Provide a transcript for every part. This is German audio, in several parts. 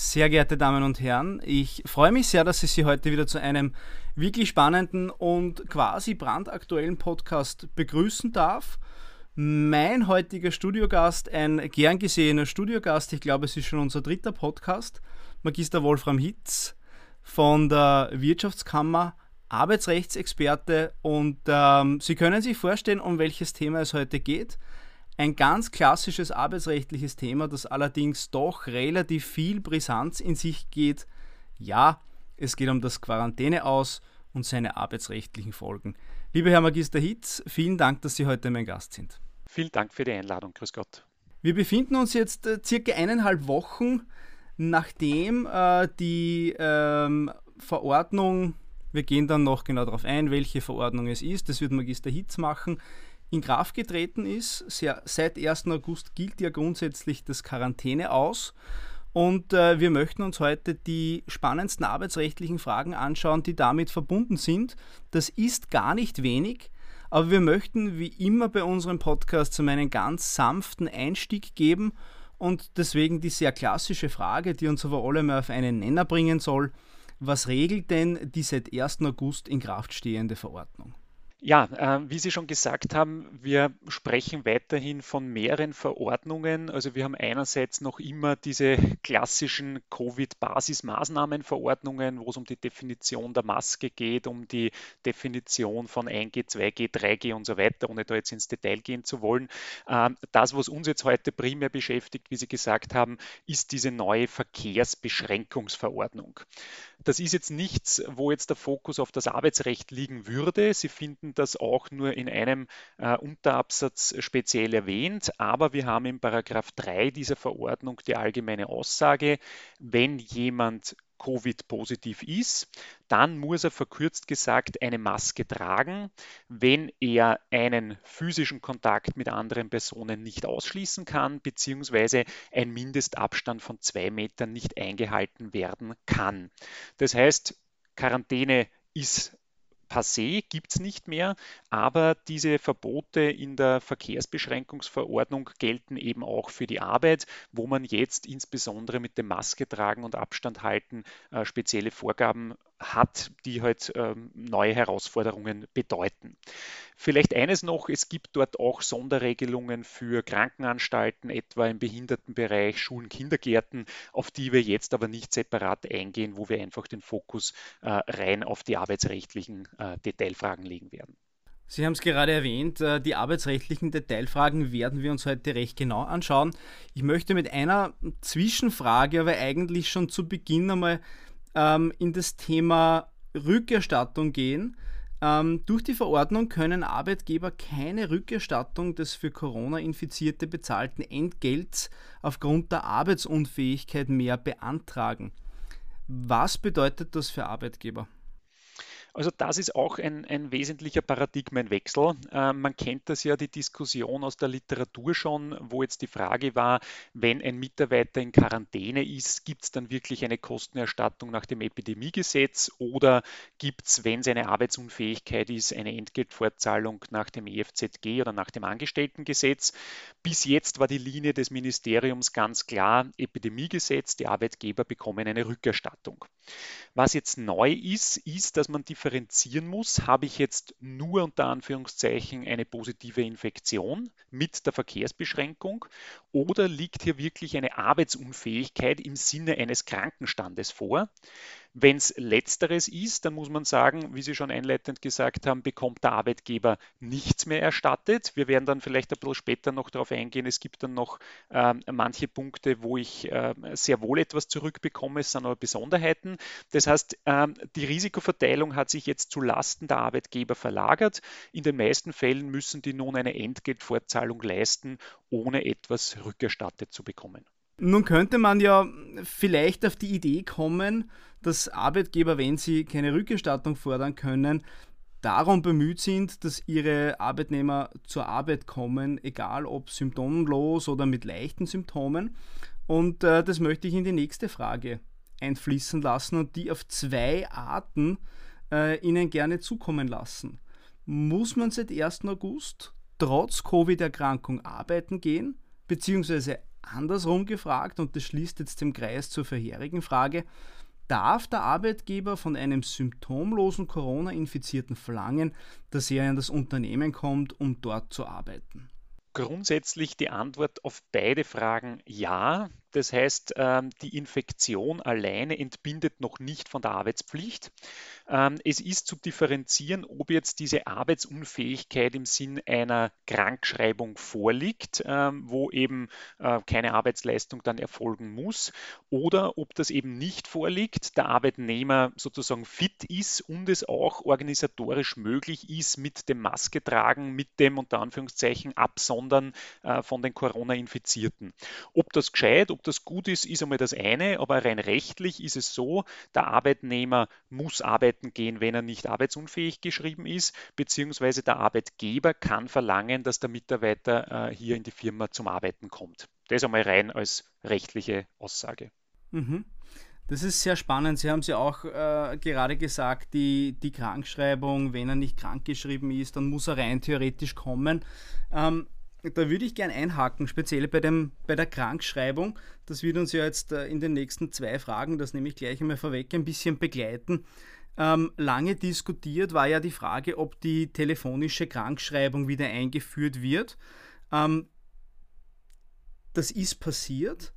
Sehr geehrte Damen und Herren, ich freue mich sehr, dass ich Sie heute wieder zu einem wirklich spannenden und quasi brandaktuellen Podcast begrüßen darf. Mein heutiger Studiogast, ein gern gesehener Studiogast, ich glaube, es ist schon unser dritter Podcast, Magister Wolfram Hitz von der Wirtschaftskammer, Arbeitsrechtsexperte und ähm, Sie können sich vorstellen, um welches Thema es heute geht. Ein ganz klassisches arbeitsrechtliches Thema, das allerdings doch relativ viel Brisanz in sich geht. Ja, es geht um das Quarantäne aus und seine arbeitsrechtlichen Folgen. Lieber Herr Magister Hitz, vielen Dank, dass Sie heute mein Gast sind. Vielen Dank für die Einladung. Grüß Gott. Wir befinden uns jetzt äh, circa eineinhalb Wochen, nachdem äh, die ähm, Verordnung, wir gehen dann noch genau darauf ein, welche Verordnung es ist, das wird Magister Hitz machen, in Kraft getreten ist. Sehr, seit 1. August gilt ja grundsätzlich das Quarantäne aus. Und äh, wir möchten uns heute die spannendsten arbeitsrechtlichen Fragen anschauen, die damit verbunden sind. Das ist gar nicht wenig, aber wir möchten wie immer bei unserem Podcast einen ganz sanften Einstieg geben und deswegen die sehr klassische Frage, die uns aber alle mal auf einen Nenner bringen soll. Was regelt denn die seit 1. August in Kraft stehende Verordnung? Ja, äh, wie Sie schon gesagt haben, wir sprechen weiterhin von mehreren Verordnungen. Also wir haben einerseits noch immer diese klassischen Covid-Basismaßnahmenverordnungen, wo es um die Definition der Maske geht, um die Definition von 1G, 2G, 3G und so weiter, ohne da jetzt ins Detail gehen zu wollen. Äh, das, was uns jetzt heute primär beschäftigt, wie Sie gesagt haben, ist diese neue Verkehrsbeschränkungsverordnung. Das ist jetzt nichts, wo jetzt der Fokus auf das Arbeitsrecht liegen würde. Sie finden das auch nur in einem äh, Unterabsatz speziell erwähnt, aber wir haben in Paragraph 3 dieser Verordnung die allgemeine Aussage, wenn jemand Covid-positiv ist, dann muss er verkürzt gesagt eine Maske tragen, wenn er einen physischen Kontakt mit anderen Personen nicht ausschließen kann, beziehungsweise ein Mindestabstand von zwei Metern nicht eingehalten werden kann. Das heißt, Quarantäne ist passé gibt es nicht mehr, aber diese Verbote in der Verkehrsbeschränkungsverordnung gelten eben auch für die Arbeit, wo man jetzt insbesondere mit dem Maske tragen und Abstand halten äh, spezielle Vorgaben hat, die halt ähm, neue Herausforderungen bedeuten. Vielleicht eines noch, es gibt dort auch Sonderregelungen für Krankenanstalten, etwa im Behindertenbereich, Schulen, Kindergärten, auf die wir jetzt aber nicht separat eingehen, wo wir einfach den Fokus äh, rein auf die arbeitsrechtlichen äh, Detailfragen legen werden. Sie haben es gerade erwähnt, äh, die arbeitsrechtlichen Detailfragen werden wir uns heute recht genau anschauen. Ich möchte mit einer Zwischenfrage aber eigentlich schon zu Beginn einmal ähm, in das Thema Rückerstattung gehen. Ähm, durch die Verordnung können Arbeitgeber keine Rückerstattung des für Corona infizierte bezahlten Entgelts aufgrund der Arbeitsunfähigkeit mehr beantragen. Was bedeutet das für Arbeitgeber? Also das ist auch ein, ein wesentlicher Paradigmenwechsel. Äh, man kennt das ja, die Diskussion aus der Literatur schon, wo jetzt die Frage war, wenn ein Mitarbeiter in Quarantäne ist, gibt es dann wirklich eine Kostenerstattung nach dem Epidemiegesetz oder gibt es, wenn seine Arbeitsunfähigkeit ist, eine Entgeltfortzahlung nach dem EFZG oder nach dem Angestelltengesetz? Bis jetzt war die Linie des Ministeriums ganz klar, Epidemiegesetz, die Arbeitgeber bekommen eine Rückerstattung. Was jetzt neu ist, ist, dass man differenzieren muss, habe ich jetzt nur unter Anführungszeichen eine positive Infektion mit der Verkehrsbeschränkung oder liegt hier wirklich eine Arbeitsunfähigkeit im Sinne eines Krankenstandes vor? Wenn es letzteres ist, dann muss man sagen, wie Sie schon einleitend gesagt haben, bekommt der Arbeitgeber nichts mehr erstattet. Wir werden dann vielleicht ein bisschen später noch darauf eingehen. Es gibt dann noch äh, manche Punkte, wo ich äh, sehr wohl etwas zurückbekomme. Es sind aber Besonderheiten. Das heißt, äh, die Risikoverteilung hat sich jetzt zu Lasten der Arbeitgeber verlagert. In den meisten Fällen müssen die nun eine Entgeltfortzahlung leisten, ohne etwas rückerstattet zu bekommen. Nun könnte man ja vielleicht auf die Idee kommen, dass Arbeitgeber, wenn sie keine Rückerstattung fordern können, darum bemüht sind, dass ihre Arbeitnehmer zur Arbeit kommen, egal ob symptomlos oder mit leichten Symptomen. Und äh, das möchte ich in die nächste Frage einfließen lassen und die auf zwei Arten äh, Ihnen gerne zukommen lassen. Muss man seit 1. August trotz Covid-Erkrankung arbeiten gehen, beziehungsweise andersrum gefragt und das schließt jetzt den Kreis zur vorherigen Frage. Darf der Arbeitgeber von einem symptomlosen Corona-Infizierten verlangen, dass er in das Unternehmen kommt, um dort zu arbeiten? Grundsätzlich die Antwort auf beide Fragen ja. Das heißt, ähm, die Infektion alleine entbindet noch nicht von der Arbeitspflicht. Ähm, es ist zu differenzieren, ob jetzt diese Arbeitsunfähigkeit im Sinn einer Krankschreibung vorliegt, ähm, wo eben äh, keine Arbeitsleistung dann erfolgen muss, oder ob das eben nicht vorliegt, der Arbeitnehmer sozusagen fit ist und es auch organisatorisch möglich ist, mit dem Maske tragen, mit dem unter Anführungszeichen Absondern äh, von den Corona-Infizierten. Ob das gescheit, ob das gut ist, ist einmal das eine, aber rein rechtlich ist es so, der Arbeitnehmer muss arbeiten gehen, wenn er nicht arbeitsunfähig geschrieben ist, beziehungsweise der Arbeitgeber kann verlangen, dass der Mitarbeiter äh, hier in die Firma zum Arbeiten kommt. Das einmal rein als rechtliche Aussage. Mhm. Das ist sehr spannend. Sie haben es ja auch äh, gerade gesagt, die, die Krankschreibung, wenn er nicht krankgeschrieben ist, dann muss er rein theoretisch kommen. Ähm, da würde ich gerne einhaken, speziell bei, dem, bei der Krankschreibung. Das wird uns ja jetzt äh, in den nächsten zwei Fragen, das nehme ich gleich einmal vorweg, ein bisschen begleiten. Ähm, lange diskutiert war ja die Frage, ob die telefonische Krankschreibung wieder eingeführt wird. Ähm, das ist passiert.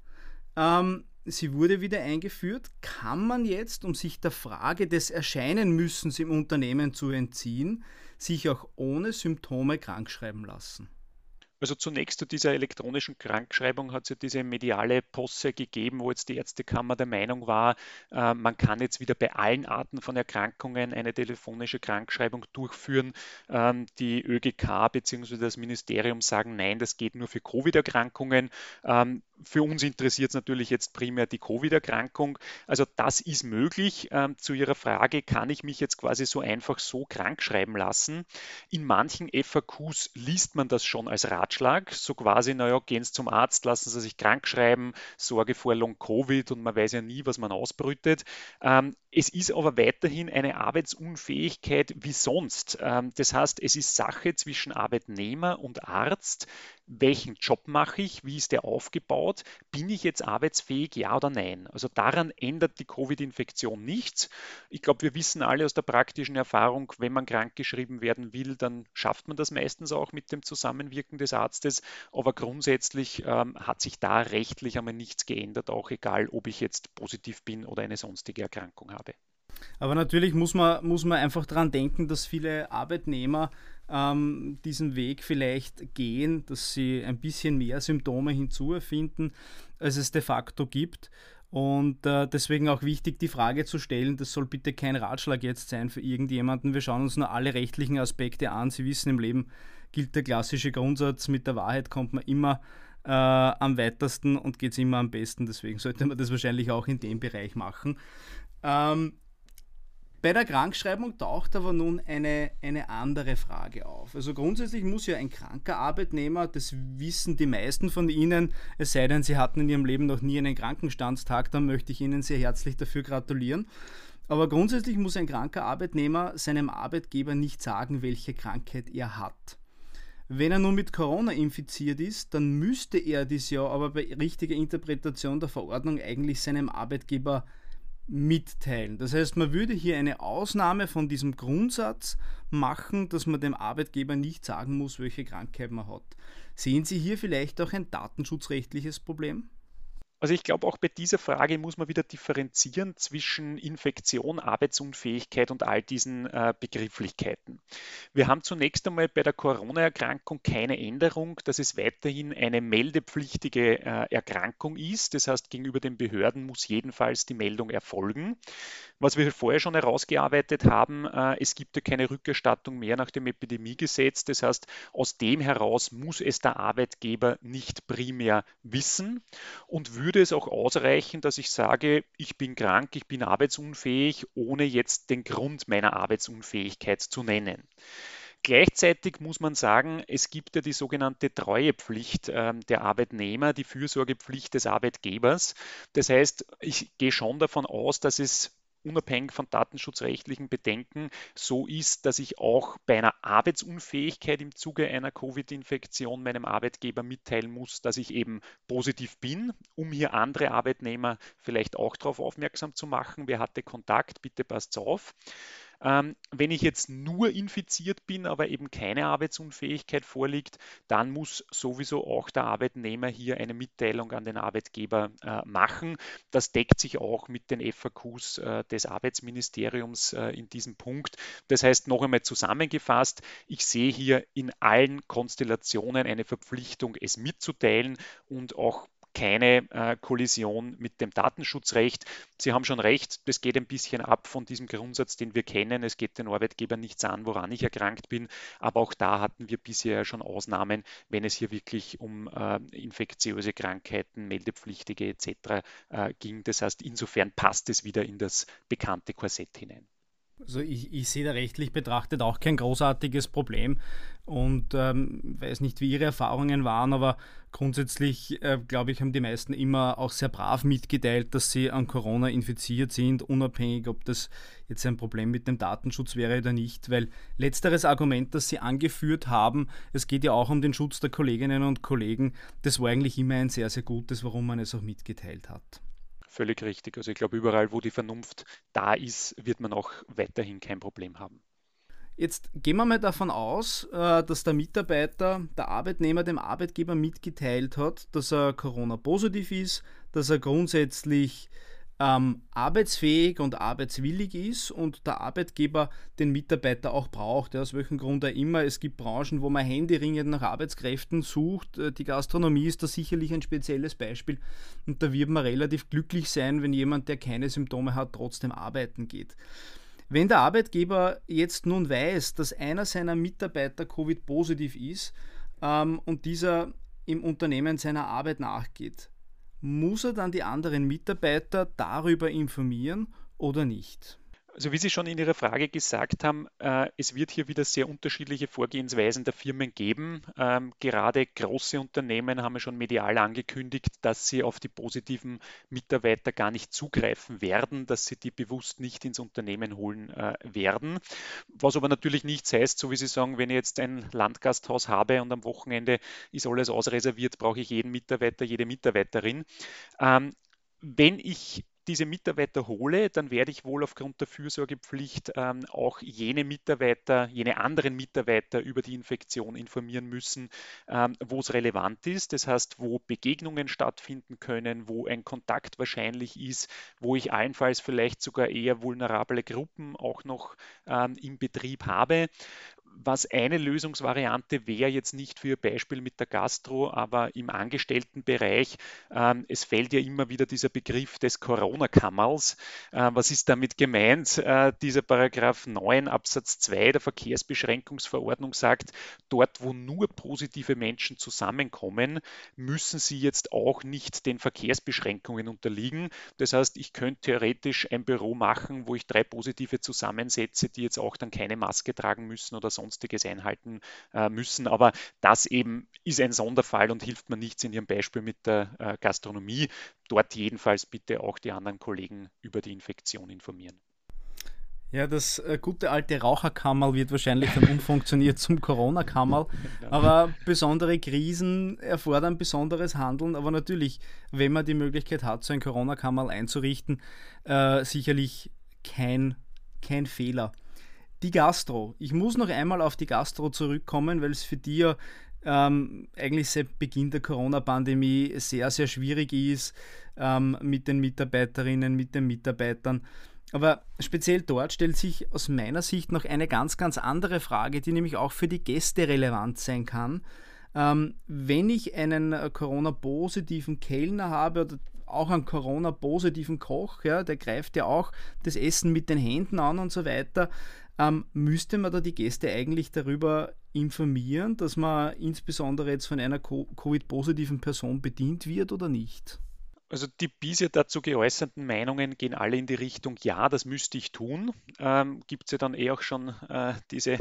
Ähm, sie wurde wieder eingeführt. Kann man jetzt, um sich der Frage des Erscheinenmüssens im Unternehmen zu entziehen, sich auch ohne Symptome krankschreiben lassen? Also zunächst zu dieser elektronischen Krankschreibung hat es ja diese mediale Posse gegeben, wo jetzt die Ärztekammer der Meinung war, äh, man kann jetzt wieder bei allen Arten von Erkrankungen eine telefonische Krankschreibung durchführen. Ähm, die ÖGK bzw. das Ministerium sagen, nein, das geht nur für Covid-Erkrankungen. Ähm, für uns interessiert es natürlich jetzt primär die Covid-Erkrankung. Also das ist möglich. Ähm, zu Ihrer Frage, kann ich mich jetzt quasi so einfach so krank schreiben lassen? In manchen FAQs liest man das schon als Ratschlag, so quasi, naja, gehen Sie zum Arzt, lassen Sie sich krank schreiben, Sorge vor Long-Covid und man weiß ja nie, was man ausbrütet. Ähm, es ist aber weiterhin eine Arbeitsunfähigkeit wie sonst. Ähm, das heißt, es ist Sache zwischen Arbeitnehmer und Arzt, welchen Job mache ich, wie ist der aufgebaut, bin ich jetzt arbeitsfähig, ja oder nein. Also daran ändert die Covid-Infektion nichts. Ich glaube, wir wissen alle aus der praktischen Erfahrung, wenn man krankgeschrieben werden will, dann schafft man das meistens auch mit dem Zusammenwirken des Arztes. Aber grundsätzlich ähm, hat sich da rechtlich einmal nichts geändert, auch egal, ob ich jetzt positiv bin oder eine sonstige Erkrankung habe. Aber natürlich muss man, muss man einfach daran denken, dass viele Arbeitnehmer ähm, diesen Weg vielleicht gehen, dass sie ein bisschen mehr Symptome hinzuerfinden, als es de facto gibt. Und äh, deswegen auch wichtig, die Frage zu stellen, das soll bitte kein Ratschlag jetzt sein für irgendjemanden. Wir schauen uns nur alle rechtlichen Aspekte an. Sie wissen, im Leben gilt der klassische Grundsatz, mit der Wahrheit kommt man immer äh, am weitesten und geht es immer am besten. Deswegen sollte man das wahrscheinlich auch in dem Bereich machen. Ähm, bei der Krankschreibung taucht aber nun eine, eine andere Frage auf. Also grundsätzlich muss ja ein kranker Arbeitnehmer, das wissen die meisten von Ihnen, es sei denn, Sie hatten in Ihrem Leben noch nie einen Krankenstandstag, dann möchte ich Ihnen sehr herzlich dafür gratulieren. Aber grundsätzlich muss ein kranker Arbeitnehmer seinem Arbeitgeber nicht sagen, welche Krankheit er hat. Wenn er nun mit Corona infiziert ist, dann müsste er dies ja aber bei richtiger Interpretation der Verordnung eigentlich seinem Arbeitgeber mitteilen. Das heißt, man würde hier eine Ausnahme von diesem Grundsatz machen, dass man dem Arbeitgeber nicht sagen muss, welche Krankheit man hat. Sehen Sie hier vielleicht auch ein datenschutzrechtliches Problem? Also ich glaube, auch bei dieser Frage muss man wieder differenzieren zwischen Infektion, Arbeitsunfähigkeit und all diesen äh, Begrifflichkeiten. Wir haben zunächst einmal bei der Corona-Erkrankung keine Änderung, dass es weiterhin eine meldepflichtige äh, Erkrankung ist. Das heißt, gegenüber den Behörden muss jedenfalls die Meldung erfolgen. Was wir vorher schon herausgearbeitet haben, äh, es gibt ja keine Rückerstattung mehr nach dem Epidemiegesetz. Das heißt, aus dem heraus muss es der Arbeitgeber nicht primär wissen und würde es auch ausreichen, dass ich sage, ich bin krank, ich bin arbeitsunfähig, ohne jetzt den Grund meiner Arbeitsunfähigkeit zu nennen. Gleichzeitig muss man sagen, es gibt ja die sogenannte Treuepflicht äh, der Arbeitnehmer, die Fürsorgepflicht des Arbeitgebers. Das heißt, ich gehe schon davon aus, dass es unabhängig von datenschutzrechtlichen Bedenken so ist, dass ich auch bei einer Arbeitsunfähigkeit im Zuge einer Covid-Infektion meinem Arbeitgeber mitteilen muss, dass ich eben positiv bin, um hier andere Arbeitnehmer vielleicht auch darauf aufmerksam zu machen. Wer hatte Kontakt? Bitte passt auf. Ähm, wenn ich jetzt nur infiziert bin, aber eben keine Arbeitsunfähigkeit vorliegt, dann muss sowieso auch der Arbeitnehmer hier eine Mitteilung an den Arbeitgeber äh, machen. Das deckt sich auch mit den FAQs äh, des Arbeitsministeriums äh, in diesem Punkt. Das heißt, noch einmal zusammengefasst, ich sehe hier in allen Konstellationen eine Verpflichtung, es mitzuteilen und auch keine äh, Kollision mit dem Datenschutzrecht. Sie haben schon recht, das geht ein bisschen ab von diesem Grundsatz, den wir kennen. Es geht den Arbeitgeber nichts an, woran ich erkrankt bin. Aber auch da hatten wir bisher schon Ausnahmen, wenn es hier wirklich um äh, infektiöse Krankheiten, meldepflichtige etc. Äh, ging. Das heißt, insofern passt es wieder in das bekannte Korsett hinein. Also ich, ich, sehe da rechtlich betrachtet auch kein großartiges Problem und ähm, weiß nicht, wie Ihre Erfahrungen waren, aber grundsätzlich, äh, glaube ich, haben die meisten immer auch sehr brav mitgeteilt, dass sie an Corona infiziert sind, unabhängig, ob das jetzt ein Problem mit dem Datenschutz wäre oder nicht, weil letzteres Argument, das Sie angeführt haben, es geht ja auch um den Schutz der Kolleginnen und Kollegen, das war eigentlich immer ein sehr, sehr gutes, warum man es auch mitgeteilt hat völlig richtig. Also ich glaube, überall, wo die Vernunft da ist, wird man auch weiterhin kein Problem haben. Jetzt gehen wir mal davon aus, äh, dass der Mitarbeiter, der Arbeitnehmer dem Arbeitgeber mitgeteilt hat, dass er Corona-positiv ist, dass er grundsätzlich ähm, arbeitsfähig und arbeitswillig ist und der Arbeitgeber den Mitarbeiter auch braucht. Ja, aus welchem Grund auch immer. Es gibt Branchen, wo man händeringend nach Arbeitskräften sucht. Äh, die Gastronomie ist da sicherlich ein spezielles Beispiel und da wird man relativ glücklich sein, wenn jemand, der keine Symptome hat, trotzdem arbeiten geht. Wenn der Arbeitgeber jetzt nun weiß, dass einer seiner Mitarbeiter Covid-positiv ist ähm, und dieser im Unternehmen seiner Arbeit nachgeht, muss er dann die anderen Mitarbeiter darüber informieren oder nicht? Also wie Sie schon in Ihrer Frage gesagt haben, äh, es wird hier wieder sehr unterschiedliche Vorgehensweisen der Firmen geben. Ähm, gerade große Unternehmen haben ja schon medial angekündigt, dass sie auf die positiven Mitarbeiter gar nicht zugreifen werden, dass sie die bewusst nicht ins Unternehmen holen äh, werden. Was aber natürlich nichts heißt, so wie Sie sagen, wenn ich jetzt ein Landgasthaus habe und am Wochenende ist alles ausreserviert, brauche ich jeden Mitarbeiter, jede Mitarbeiterin. Ähm, wenn ich diese Mitarbeiter hole, dann werde ich wohl aufgrund der Fürsorgepflicht ähm, auch jene Mitarbeiter, jene anderen Mitarbeiter über die Infektion informieren müssen, ähm, wo es relevant ist. Das heißt, wo Begegnungen stattfinden können, wo ein Kontakt wahrscheinlich ist, wo ich allenfalls vielleicht sogar eher vulnerable Gruppen auch noch ähm, im Betrieb habe was eine Lösungsvariante wäre, jetzt nicht für Ihr Beispiel mit der Gastro, aber im Angestelltenbereich, ähm, es fällt ja immer wieder dieser Begriff des Corona-Kammers. Äh, was ist damit gemeint? Äh, dieser Paragraph 9 Absatz 2 der Verkehrsbeschränkungsverordnung sagt, dort wo nur positive Menschen zusammenkommen, müssen sie jetzt auch nicht den Verkehrsbeschränkungen unterliegen. Das heißt, ich könnte theoretisch ein Büro machen, wo ich drei positive zusammensetze, die jetzt auch dann keine Maske tragen müssen oder so sonstiges einhalten äh, müssen. Aber das eben ist ein Sonderfall und hilft mir nichts in Ihrem Beispiel mit der äh, Gastronomie. Dort jedenfalls bitte auch die anderen Kollegen über die Infektion informieren. Ja, das äh, gute alte Raucherkammerl wird wahrscheinlich dann umfunktioniert zum Corona-Kammerl. Aber besondere Krisen erfordern besonderes Handeln. Aber natürlich, wenn man die Möglichkeit hat, so ein Corona-Kammerl einzurichten, äh, sicherlich kein, kein Fehler. Die Gastro. Ich muss noch einmal auf die Gastro zurückkommen, weil es für die ja ähm, eigentlich seit Beginn der Corona-Pandemie sehr, sehr schwierig ist ähm, mit den Mitarbeiterinnen, mit den Mitarbeitern. Aber speziell dort stellt sich aus meiner Sicht noch eine ganz, ganz andere Frage, die nämlich auch für die Gäste relevant sein kann. Ähm, wenn ich einen Corona-positiven Kellner habe oder auch einen Corona-positiven Koch, ja, der greift ja auch das Essen mit den Händen an und so weiter ähm, müsste man da die Gäste eigentlich darüber informieren, dass man insbesondere jetzt von einer Covid-positiven Person bedient wird oder nicht? Also die bisher dazu geäußerten Meinungen gehen alle in die Richtung, ja, das müsste ich tun. Ähm, Gibt es ja dann eh auch schon äh, diese,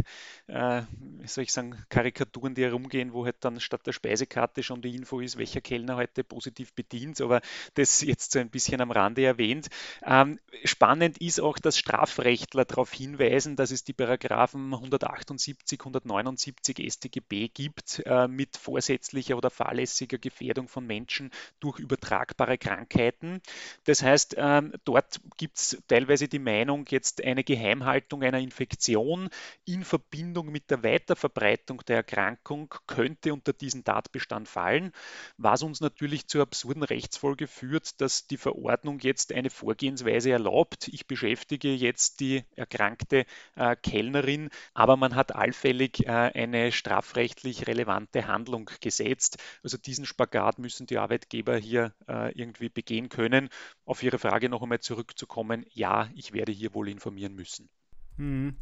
äh, wie soll ich sagen, Karikaturen, die herumgehen, wo halt dann statt der Speisekarte schon die Info ist, welcher Kellner heute positiv bedient. Aber das jetzt so ein bisschen am Rande erwähnt. Ähm, spannend ist auch, dass Strafrechtler darauf hinweisen, dass es die Paragraphen 178, 179 StGB gibt äh, mit vorsätzlicher oder fahrlässiger Gefährdung von Menschen durch übertragbare Krankheiten. Das heißt, ähm, dort gibt es teilweise die Meinung, jetzt eine Geheimhaltung einer Infektion in Verbindung mit der Weiterverbreitung der Erkrankung könnte unter diesen Tatbestand fallen, was uns natürlich zur absurden Rechtsfolge führt, dass die Verordnung jetzt eine Vorgehensweise erlaubt. Ich beschäftige jetzt die erkrankte äh, Kellnerin, aber man hat allfällig äh, eine strafrechtlich relevante Handlung gesetzt. Also diesen Spagat müssen die Arbeitgeber hier äh, irgendwie irgendwie begehen können. Auf Ihre Frage noch einmal zurückzukommen, ja, ich werde hier wohl informieren müssen. Mhm.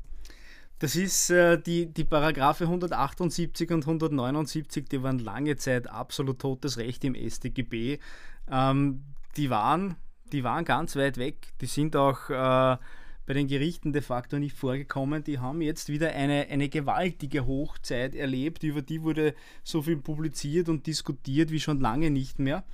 Das ist äh, die, die Paragraphe 178 und 179, die waren lange Zeit absolut totes Recht im StGB. Ähm, die, waren, die waren ganz weit weg. Die sind auch äh, bei den Gerichten de facto nicht vorgekommen. Die haben jetzt wieder eine, eine gewaltige Hochzeit erlebt. Über die wurde so viel publiziert und diskutiert wie schon lange nicht mehr.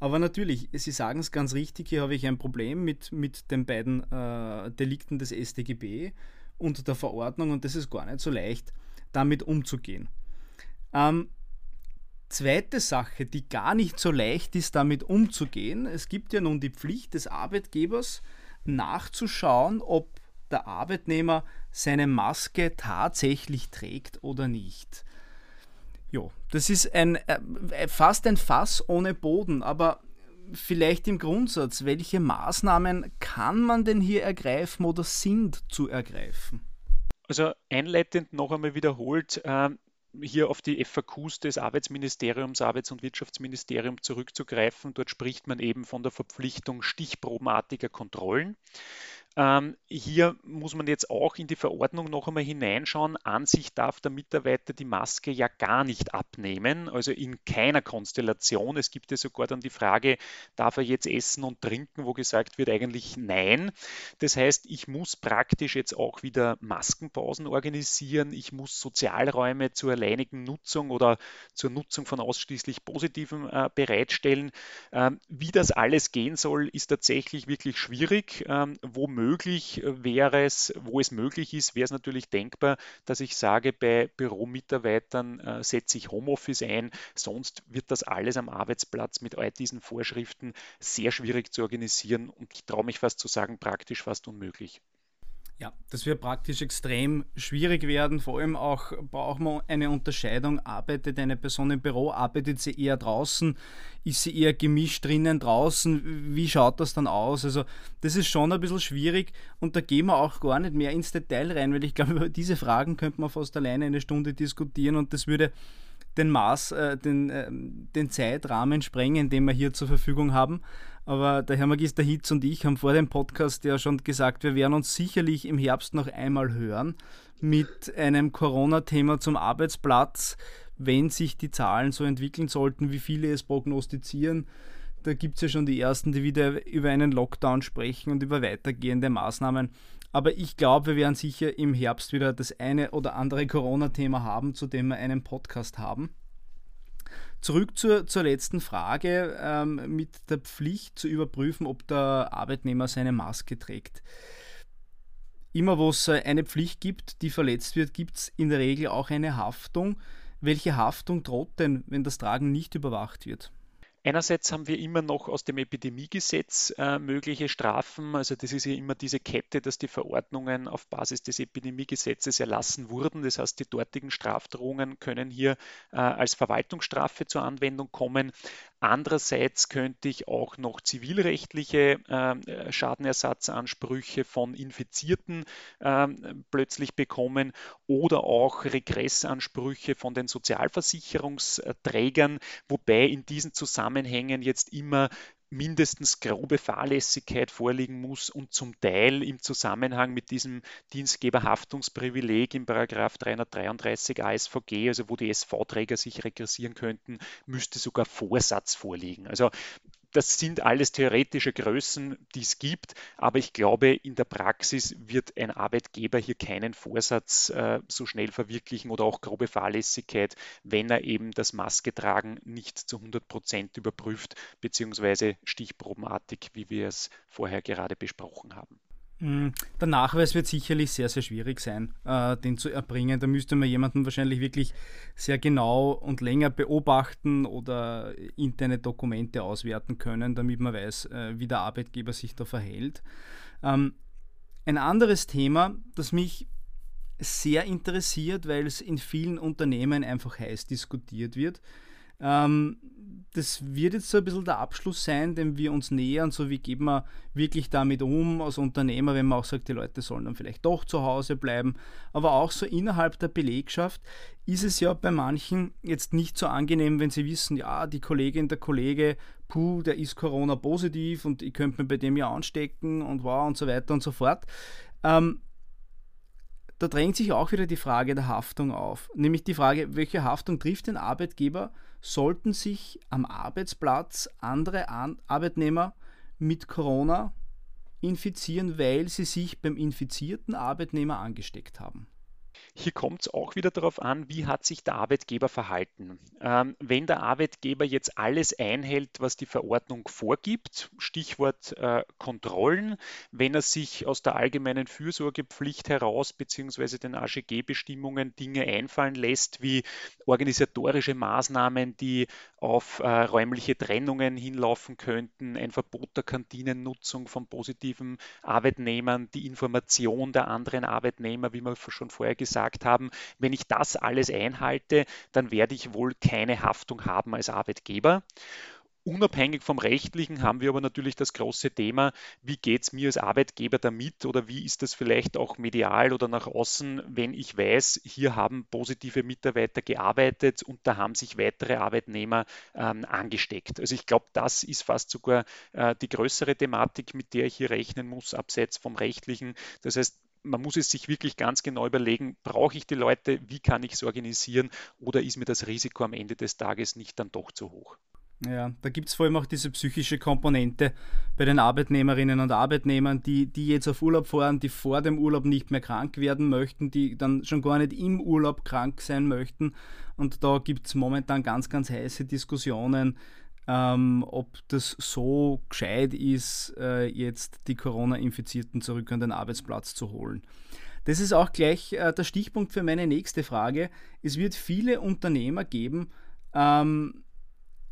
Aber natürlich, Sie sagen es ganz richtig, hier habe ich ein Problem mit, mit den beiden äh, Delikten des StGB und der Verordnung und das ist gar nicht so leicht, damit umzugehen. Ähm, zweite Sache, die gar nicht so leicht ist, damit umzugehen, es gibt ja nun die Pflicht des Arbeitgebers nachzuschauen, ob der Arbeitnehmer seine Maske tatsächlich trägt oder nicht. Ja, das ist ein, äh, fast ein Fass ohne Boden, aber vielleicht im Grundsatz, welche Maßnahmen kann man denn hier ergreifen oder sind zu ergreifen? Also einleitend noch einmal wiederholt, äh, hier auf die FAQs des Arbeitsministeriums, Arbeits- und Wirtschaftsministeriums zurückzugreifen. Dort spricht man eben von der Verpflichtung stichprobenartiger Kontrollen. Ähm, hier muss man jetzt auch in die Verordnung noch einmal hineinschauen. An sich darf der Mitarbeiter die Maske ja gar nicht abnehmen, also in keiner Konstellation. Es gibt ja sogar dann die Frage, darf er jetzt essen und trinken, wo gesagt wird eigentlich nein. Das heißt, ich muss praktisch jetzt auch wieder Maskenpausen organisieren. Ich muss Sozialräume zur alleinigen Nutzung oder zur Nutzung von ausschließlich Positiven äh, bereitstellen. Ähm, wie das alles gehen soll, ist tatsächlich wirklich schwierig. Ähm, womöglich möglich wäre es, wo es möglich ist, wäre es natürlich denkbar, dass ich sage, bei Büromitarbeitern äh, setze ich Homeoffice ein. Sonst wird das alles am Arbeitsplatz mit all diesen Vorschriften sehr schwierig zu organisieren und ich traue mich fast zu sagen, praktisch fast unmöglich. Ja, das wird praktisch extrem schwierig werden. Vor allem auch braucht man eine Unterscheidung. Arbeitet eine Person im Büro, arbeitet sie eher draußen, ist sie eher gemischt drinnen, draußen? Wie schaut das dann aus? Also, das ist schon ein bisschen schwierig und da gehen wir auch gar nicht mehr ins Detail rein, weil ich glaube, über diese Fragen könnte man fast alleine eine Stunde diskutieren und das würde den Maß, äh, den, äh, den Zeitrahmen sprengen, den wir hier zur Verfügung haben. Aber der Herr Magister Hitz und ich haben vor dem Podcast ja schon gesagt, wir werden uns sicherlich im Herbst noch einmal hören mit einem Corona-Thema zum Arbeitsplatz, wenn sich die Zahlen so entwickeln sollten, wie viele es prognostizieren. Da gibt es ja schon die ersten, die wieder über einen Lockdown sprechen und über weitergehende Maßnahmen. Aber ich glaube, wir werden sicher im Herbst wieder das eine oder andere Corona-Thema haben, zu dem wir einen Podcast haben. Zurück zur, zur letzten Frage ähm, mit der Pflicht zu überprüfen, ob der Arbeitnehmer seine Maske trägt. Immer wo es eine Pflicht gibt, die verletzt wird, gibt es in der Regel auch eine Haftung. Welche Haftung droht denn, wenn das Tragen nicht überwacht wird? Einerseits haben wir immer noch aus dem Epidemiegesetz äh, mögliche Strafen. Also das ist ja immer diese Kette, dass die Verordnungen auf Basis des Epidemiegesetzes erlassen wurden. Das heißt, die dortigen Strafdrohungen können hier äh, als Verwaltungsstrafe zur Anwendung kommen. Andererseits könnte ich auch noch zivilrechtliche äh, Schadenersatzansprüche von Infizierten äh, plötzlich bekommen oder auch Regressansprüche von den Sozialversicherungsträgern, wobei in diesen Zusammenhängen jetzt immer mindestens grobe Fahrlässigkeit vorliegen muss und zum Teil im Zusammenhang mit diesem Dienstgeberhaftungsprivileg im Paragraph 333 ASVG, also wo die SV-Träger sich regressieren könnten, müsste sogar Vorsatz vorliegen. Also das sind alles theoretische Größen, die es gibt, aber ich glaube, in der Praxis wird ein Arbeitgeber hier keinen Vorsatz äh, so schnell verwirklichen oder auch grobe Fahrlässigkeit, wenn er eben das Masketragen nicht zu 100 Prozent überprüft, beziehungsweise stichprobenartig, wie wir es vorher gerade besprochen haben. Mm, der Nachweis wird sicherlich sehr, sehr schwierig sein, äh, den zu erbringen. Da müsste man jemanden wahrscheinlich wirklich sehr genau und länger beobachten oder interne Dokumente auswerten können, damit man weiß, äh, wie der Arbeitgeber sich da verhält. Ähm, ein anderes Thema, das mich sehr interessiert, weil es in vielen Unternehmen einfach heiß diskutiert wird, ähm, das wird jetzt so ein bisschen der Abschluss sein, dem wir uns nähern, so wie geht man wirklich damit um als Unternehmer, wenn man auch sagt, die Leute sollen dann vielleicht doch zu Hause bleiben. Aber auch so innerhalb der Belegschaft ist es ja bei manchen jetzt nicht so angenehm, wenn sie wissen, ja, die Kollegin, der Kollege, puh, der ist Corona positiv und ich könnte mir bei dem ja anstecken und wow und so weiter und so fort. Ähm, da drängt sich auch wieder die Frage der Haftung auf. Nämlich die Frage, welche Haftung trifft den Arbeitgeber sollten sich am Arbeitsplatz andere Arbeitnehmer mit Corona infizieren, weil sie sich beim infizierten Arbeitnehmer angesteckt haben. Hier kommt es auch wieder darauf an, wie hat sich der Arbeitgeber verhalten. Ähm, wenn der Arbeitgeber jetzt alles einhält, was die Verordnung vorgibt, Stichwort äh, Kontrollen, wenn er sich aus der allgemeinen Fürsorgepflicht heraus bzw. den AGG-Bestimmungen Dinge einfallen lässt, wie organisatorische Maßnahmen, die auf äh, räumliche Trennungen hinlaufen könnten, ein Verbot der Kantinennutzung von positiven Arbeitnehmern, die Information der anderen Arbeitnehmer, wie wir schon vorher gesagt gesagt haben, wenn ich das alles einhalte, dann werde ich wohl keine Haftung haben als Arbeitgeber. Unabhängig vom Rechtlichen haben wir aber natürlich das große Thema, wie geht es mir als Arbeitgeber damit oder wie ist das vielleicht auch medial oder nach außen, wenn ich weiß, hier haben positive Mitarbeiter gearbeitet und da haben sich weitere Arbeitnehmer ähm, angesteckt. Also ich glaube, das ist fast sogar äh, die größere Thematik, mit der ich hier rechnen muss, abseits vom Rechtlichen. Das heißt, man muss es sich wirklich ganz genau überlegen, brauche ich die Leute, wie kann ich es organisieren oder ist mir das Risiko am Ende des Tages nicht dann doch zu hoch? Ja, da gibt es vor allem auch diese psychische Komponente bei den Arbeitnehmerinnen und Arbeitnehmern, die, die jetzt auf Urlaub fahren, die vor dem Urlaub nicht mehr krank werden möchten, die dann schon gar nicht im Urlaub krank sein möchten. Und da gibt es momentan ganz, ganz heiße Diskussionen, ähm, ob das so gescheit ist, äh, jetzt die Corona-Infizierten zurück an den Arbeitsplatz zu holen. Das ist auch gleich äh, der Stichpunkt für meine nächste Frage. Es wird viele Unternehmer geben, ähm,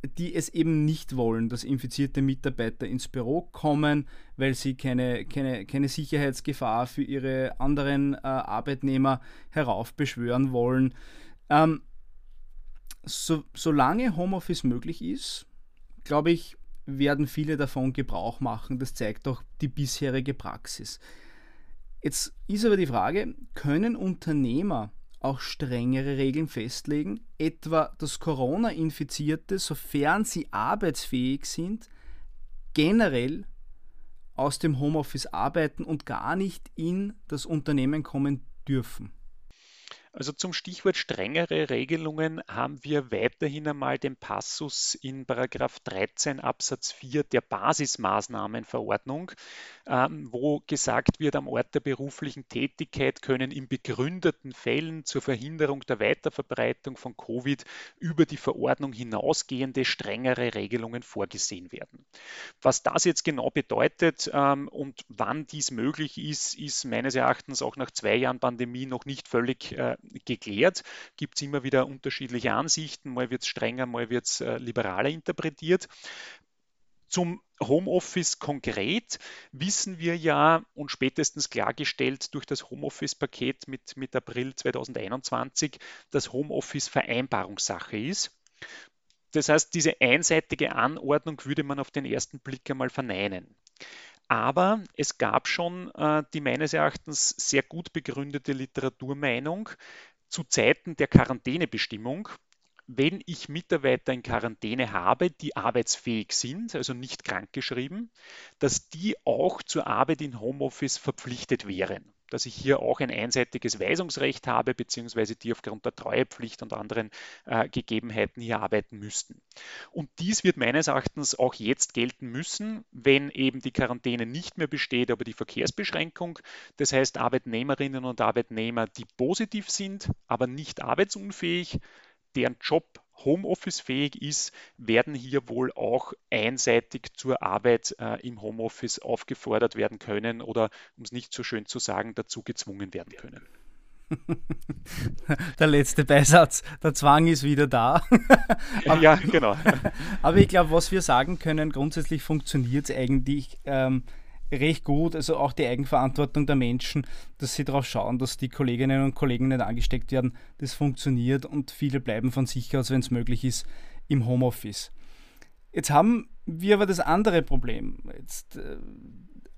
die es eben nicht wollen, dass infizierte Mitarbeiter ins Büro kommen, weil sie keine, keine, keine Sicherheitsgefahr für ihre anderen äh, Arbeitnehmer heraufbeschwören wollen. Ähm, so, solange Homeoffice möglich ist, glaube ich, werden viele davon Gebrauch machen. Das zeigt auch die bisherige Praxis. Jetzt ist aber die Frage, können Unternehmer auch strengere Regeln festlegen, etwa dass Corona-Infizierte, sofern sie arbeitsfähig sind, generell aus dem Homeoffice arbeiten und gar nicht in das Unternehmen kommen dürfen? Also zum Stichwort strengere Regelungen haben wir weiterhin einmal den Passus in Paragraph 13 Absatz 4 der Basismaßnahmenverordnung, ähm, wo gesagt wird, am Ort der beruflichen Tätigkeit können in begründeten Fällen zur Verhinderung der Weiterverbreitung von Covid über die Verordnung hinausgehende strengere Regelungen vorgesehen werden. Was das jetzt genau bedeutet ähm, und wann dies möglich ist, ist meines Erachtens auch nach zwei Jahren Pandemie noch nicht völlig äh, geklärt. Gibt es immer wieder unterschiedliche Ansichten, mal wird es strenger, mal wird es äh, liberaler interpretiert. Zum Homeoffice konkret wissen wir ja und spätestens klargestellt durch das Homeoffice-Paket mit, mit April 2021, dass Homeoffice Vereinbarungssache ist. Das heißt, diese einseitige Anordnung würde man auf den ersten Blick einmal verneinen. Aber es gab schon äh, die meines Erachtens sehr gut begründete Literaturmeinung zu Zeiten der Quarantänebestimmung, wenn ich Mitarbeiter in Quarantäne habe, die arbeitsfähig sind, also nicht krankgeschrieben, dass die auch zur Arbeit in Homeoffice verpflichtet wären. dass ich hier auch ein einseitiges Weisungsrecht habe, beziehungsweise die aufgrund der Treuepflicht und anderen äh, Gegebenheiten hier arbeiten müssten. Und dies wird meines Erachtens auch jetzt gelten müssen, wenn eben die Quarantäne nicht mehr besteht, aber die Verkehrsbeschränkung. Das heißt, Arbeitnehmerinnen und Arbeitnehmer, die positiv sind, aber nicht arbeitsunfähig, deren Job Homeoffice-fähig ist, werden hier wohl auch einseitig zur Arbeit äh, im Homeoffice aufgefordert werden können oder, um es nicht so schön zu sagen, dazu gezwungen werden können. Der letzte Beisatz, der Zwang ist wieder da. aber, ja, genau. Aber ich glaube, was wir sagen können, grundsätzlich funktioniert es eigentlich ähm, recht gut, also auch die Eigenverantwortung der Menschen, dass sie darauf schauen, dass die Kolleginnen und Kollegen nicht angesteckt werden. Das funktioniert und viele bleiben von sich aus, wenn es möglich ist, im Homeoffice. Jetzt haben wir aber das andere Problem. Jetzt äh,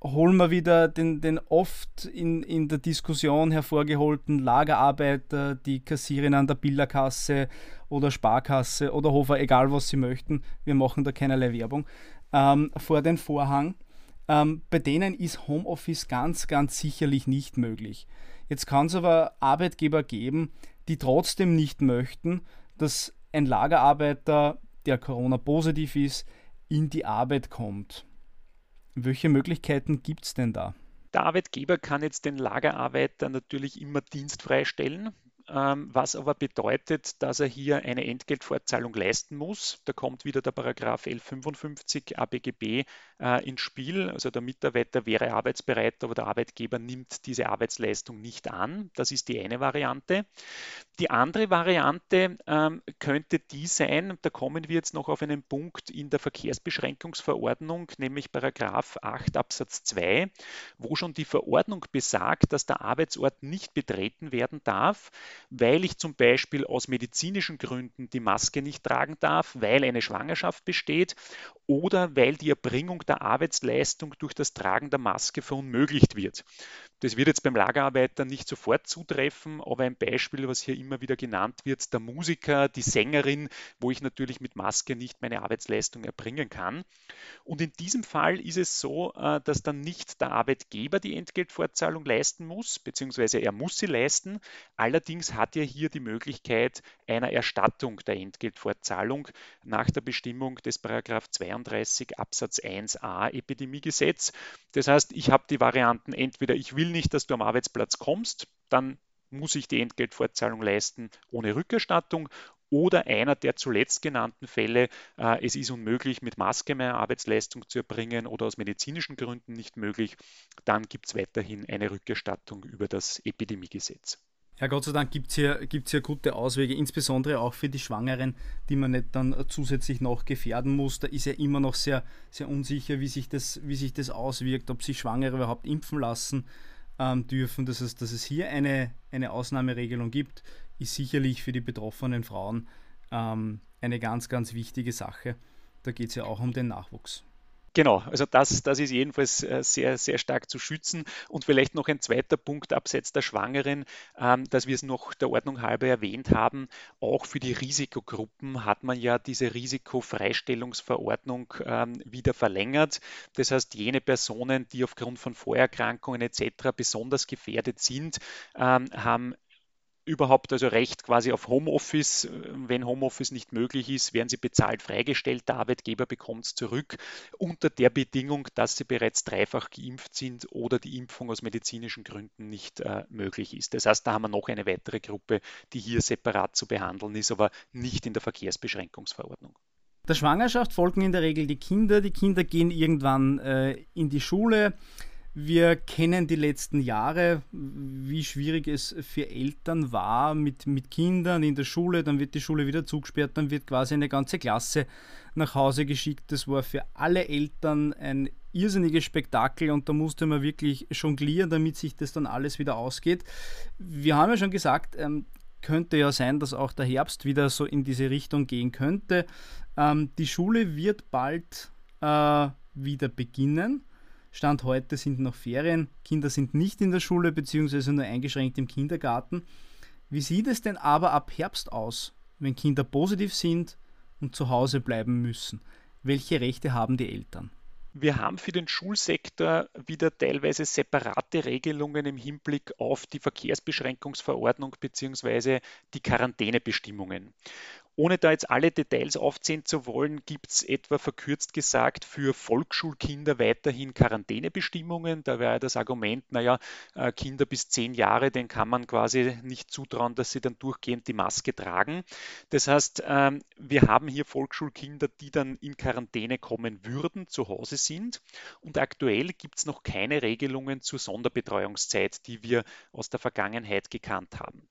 holen wir wieder den, den oft in, in der Diskussion hervorgeholten Lagerarbeiter, die Kassierin an der Bilderkasse oder Sparkasse oder Hofer, egal was sie möchten. Wir machen da keinerlei Werbung. Ähm, vor den Vorhang ähm, bei denen ist Homeoffice ganz, ganz sicherlich nicht möglich. Jetzt kann es aber Arbeitgeber geben, die trotzdem nicht möchten, dass ein Lagerarbeiter, der Corona-positiv ist, in die Arbeit kommt. Welche Möglichkeiten gibt es denn da? Der Arbeitgeber kann jetzt den Lagerarbeiter natürlich immer dienstfrei stellen. Ähm, was aber bedeutet, dass er hier eine Entgeltfortzahlung leisten muss. Da kommt wieder der Paragraph 1155 ABGB äh, ins Spiel. Also der Mitarbeiter wäre arbeitsbereit, aber der Arbeitgeber nimmt diese Arbeitsleistung nicht an. Das ist die eine Variante. Die andere Variante ähm, könnte die sein, da kommen wir jetzt noch auf einen Punkt in der Verkehrsbeschränkungsverordnung, nämlich Paragraph 8 Absatz 2, wo schon die Verordnung besagt, dass der Arbeitsort nicht betreten werden darf, weil ich zum Beispiel aus medizinischen Gründen die Maske nicht tragen darf, weil eine Schwangerschaft besteht oder weil die Erbringung der Arbeitsleistung durch das Tragen der Maske verunmöglicht wird. Das wird jetzt beim Lagerarbeiter nicht sofort zutreffen, aber ein Beispiel, was hier immer wieder genannt wird, der Musiker, die Sängerin, wo ich natürlich mit Maske nicht meine Arbeitsleistung erbringen kann. Und in diesem Fall ist es so, äh, dass dann nicht der Arbeitgeber die Entgeltfortzahlung leisten muss, beziehungsweise er muss sie leisten. Allerdings hat er hier die Möglichkeit einer Erstattung der Entgeltfortzahlung nach der Bestimmung des Paragraph 32 Absatz 1a Epidemiegesetz. Das heißt, ich habe die Varianten entweder ich will nicht, dass du am Arbeitsplatz kommst, dann muss ich die Entgeltfortzahlung leisten ohne Rückerstattung. Oder einer der zuletzt genannten Fälle, äh, es ist unmöglich, mit Maske mehr Arbeitsleistung zu erbringen oder aus medizinischen Gründen nicht möglich, dann gibt es weiterhin eine Rückerstattung über das Epidemiegesetz. Ja, Gott sei Dank gibt es hier, gibt's hier gute Auswege, insbesondere auch für die Schwangeren, die man nicht dann zusätzlich noch gefährden muss. Da ist ja immer noch sehr, sehr unsicher, wie sich, das, wie sich das auswirkt, ob sich Schwangere überhaupt impfen lassen ähm, dürfen. Das heißt, dass es hier eine, eine Ausnahmeregelung gibt, ist sicherlich für die betroffenen Frauen ähm, eine ganz, ganz wichtige Sache. Da geht es ja auch um den Nachwuchs. Genau, also das, das ist jedenfalls äh, sehr, sehr stark zu schützen. Und vielleicht noch ein zweiter Punkt abseits der Schwangeren, ähm, dass wir es noch der Ordnung halber erwähnt haben. Auch für die Risikogruppen hat man ja diese Risikofreistellungsverordnung ähm, wieder verlängert. Das heißt, jene Personen, die aufgrund von Vorerkrankungen etc. besonders gefährdet sind, ähm, haben überhaupt also Recht quasi auf Homeoffice. Wenn Homeoffice nicht möglich ist, werden sie bezahlt freigestellt. Der Arbeitgeber bekommt es zurück unter der Bedingung, dass sie bereits dreifach geimpft sind oder die Impfung aus medizinischen Gründen nicht äh, möglich ist. Das heißt, da haben wir noch eine weitere Gruppe, die hier separat zu behandeln ist, aber nicht in der Verkehrsbeschränkungsverordnung. Der Schwangerschaft folgen in der Regel die Kinder. Die Kinder gehen irgendwann äh, in die Schule. Wir kennen die letzten Jahre, wie schwierig es für Eltern war mit, mit Kindern in der Schule. Dann wird die Schule wieder zugesperrt, dann wird quasi eine ganze Klasse nach Hause geschickt. Das war für alle Eltern ein irrsinniges Spektakel und da musste man wirklich jonglieren, damit sich das dann alles wieder ausgeht. Wir haben ja schon gesagt, ähm, könnte ja sein, dass auch der Herbst wieder so in diese Richtung gehen könnte. Ähm, die Schule wird bald äh, wieder beginnen. Stand heute sind noch Ferien, Kinder sind nicht in der Schule bzw. nur eingeschränkt im Kindergarten. Wie sieht es denn aber ab Herbst aus, wenn Kinder positiv sind und zu Hause bleiben müssen? Welche Rechte haben die Eltern? Wir haben für den Schulsektor wieder teilweise separate Regelungen im Hinblick auf die Verkehrsbeschränkungsverordnung bzw. die Quarantänebestimmungen. Ohne da jetzt alle Details aufzählen zu wollen, gibt es etwa verkürzt gesagt für Volksschulkinder weiterhin Quarantänebestimmungen. Da wäre das Argument, naja, äh, Kinder bis zehn Jahre, denen kann man quasi nicht zutrauen, dass sie dann durchgehend die Maske tragen. Das heißt, ähm, wir haben hier Volksschulkinder, die dann in Quarantäne kommen würden, zu Hause sind. Und aktuell gibt es noch keine Regelungen zur Sonderbetreuungszeit, die wir aus der Vergangenheit gekannt haben.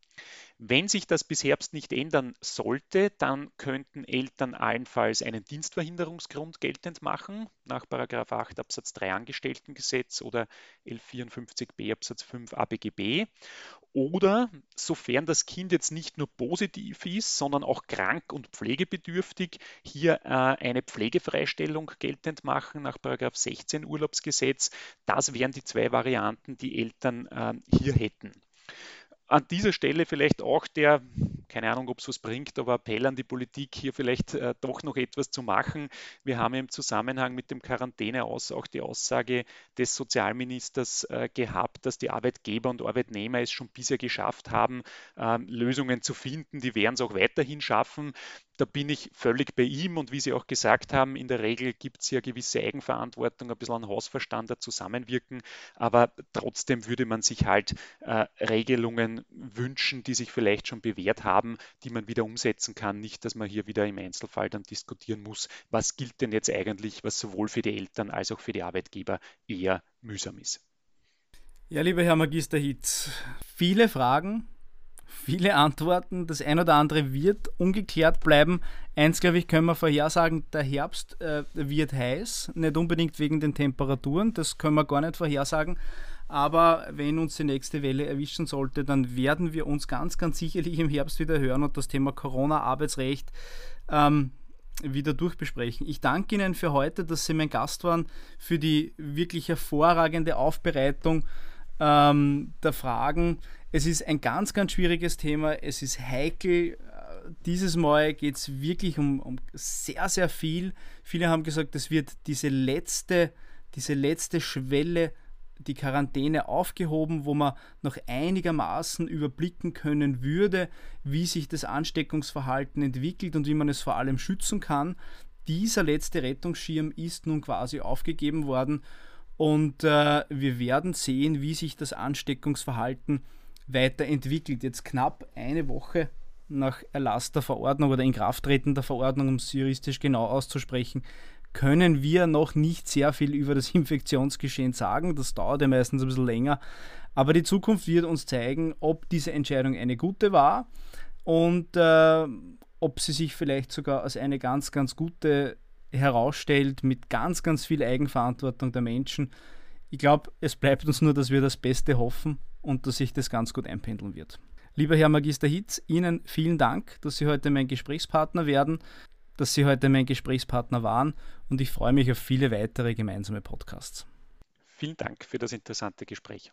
Wenn sich das bis Herbst nicht ändern sollte, dann könnten Eltern allenfalls einen Dienstverhinderungsgrund geltend machen, nach 8 Absatz 3 Angestelltengesetz oder 1154b Absatz 5 ABGB. Oder sofern das Kind jetzt nicht nur positiv ist, sondern auch krank und pflegebedürftig, hier äh, eine Pflegefreistellung geltend machen nach 16 Urlaubsgesetz. Das wären die zwei Varianten, die Eltern äh, hier hätten. An dieser Stelle vielleicht auch der, keine Ahnung, ob es was bringt, aber Appell an die Politik, hier vielleicht äh, doch noch etwas zu machen. Wir haben im Zusammenhang mit dem Quarantäneaus auch die Aussage des Sozialministers äh, gehabt, dass die Arbeitgeber und Arbeitnehmer es schon bisher geschafft haben, äh, Lösungen zu finden. Die werden es auch weiterhin schaffen. Da bin ich völlig bei ihm und wie Sie auch gesagt haben, in der Regel gibt es ja gewisse Eigenverantwortung, ein bisschen an Hausverstand, da zusammenwirken, aber trotzdem würde man sich halt äh, Regelungen wünschen, die sich vielleicht schon bewährt haben, die man wieder umsetzen kann. Nicht, dass man hier wieder im Einzelfall dann diskutieren muss, was gilt denn jetzt eigentlich, was sowohl für die Eltern als auch für die Arbeitgeber eher mühsam ist. Ja, lieber Herr Magister Hitz, viele Fragen, viele Antworten. Das ein oder andere wird ungeklärt bleiben. Eins, glaube ich, können wir vorhersagen, der Herbst äh, wird heiß. Nicht unbedingt wegen den Temperaturen, das können wir gar nicht vorhersagen. Aber wenn uns die nächste Welle erwischen sollte, dann werden wir uns ganz, ganz sicherlich im Herbst wieder hören und das Thema Corona-Arbeitsrecht ähm, wieder durchbesprechen. Ich danke Ihnen für heute, dass Sie mein Gast waren, für die wirklich hervorragende Aufbereitung ähm, der Fragen. Es ist ein ganz, ganz schwieriges Thema. Es ist heikel. Äh, dieses Mal geht es wirklich um, um, sehr, sehr viel. Viele haben gesagt, es wird diese letzte, diese letzte Schwelle, die Quarantäne aufgehoben, wo man noch einigermaßen überblicken können würde, wie sich das Ansteckungsverhalten entwickelt und wie man es vor allem schützen kann. Dieser letzte Rettungsschirm ist nun quasi aufgegeben worden und äh, wir werden sehen, wie sich das Ansteckungsverhalten entwickelt weiterentwickelt. Jetzt knapp eine Woche nach Erlass der Verordnung oder Inkrafttreten der Verordnung, um es juristisch genau auszusprechen, können wir noch nicht sehr viel über das Infektionsgeschehen sagen. Das dauert ja meistens ein bisschen länger. Aber die Zukunft wird uns zeigen, ob diese Entscheidung eine gute war und äh, ob sie sich vielleicht sogar als eine ganz, ganz gute herausstellt mit ganz, ganz viel Eigenverantwortung der Menschen. Ich glaube, es bleibt uns nur, dass wir das Beste hoffen und dass sich das ganz gut einpendeln wird. Lieber Herr Magister Hitz, Ihnen vielen Dank, dass Sie heute mein Gesprächspartner werden, dass Sie heute mein Gesprächspartner waren und ich freue mich auf viele weitere gemeinsame Podcasts. Vielen Dank für das interessante Gespräch.